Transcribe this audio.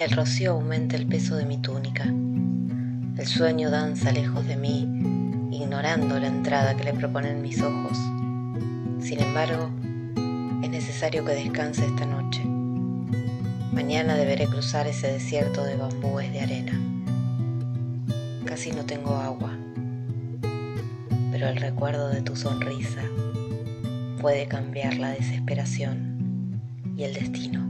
el rocío aumenta el peso de mi túnica. El sueño danza lejos de mí, ignorando la entrada que le proponen mis ojos. Sin embargo, es necesario que descanse esta noche. Mañana deberé cruzar ese desierto de bambúes de arena. Casi no tengo agua, pero el recuerdo de tu sonrisa puede cambiar la desesperación y el destino.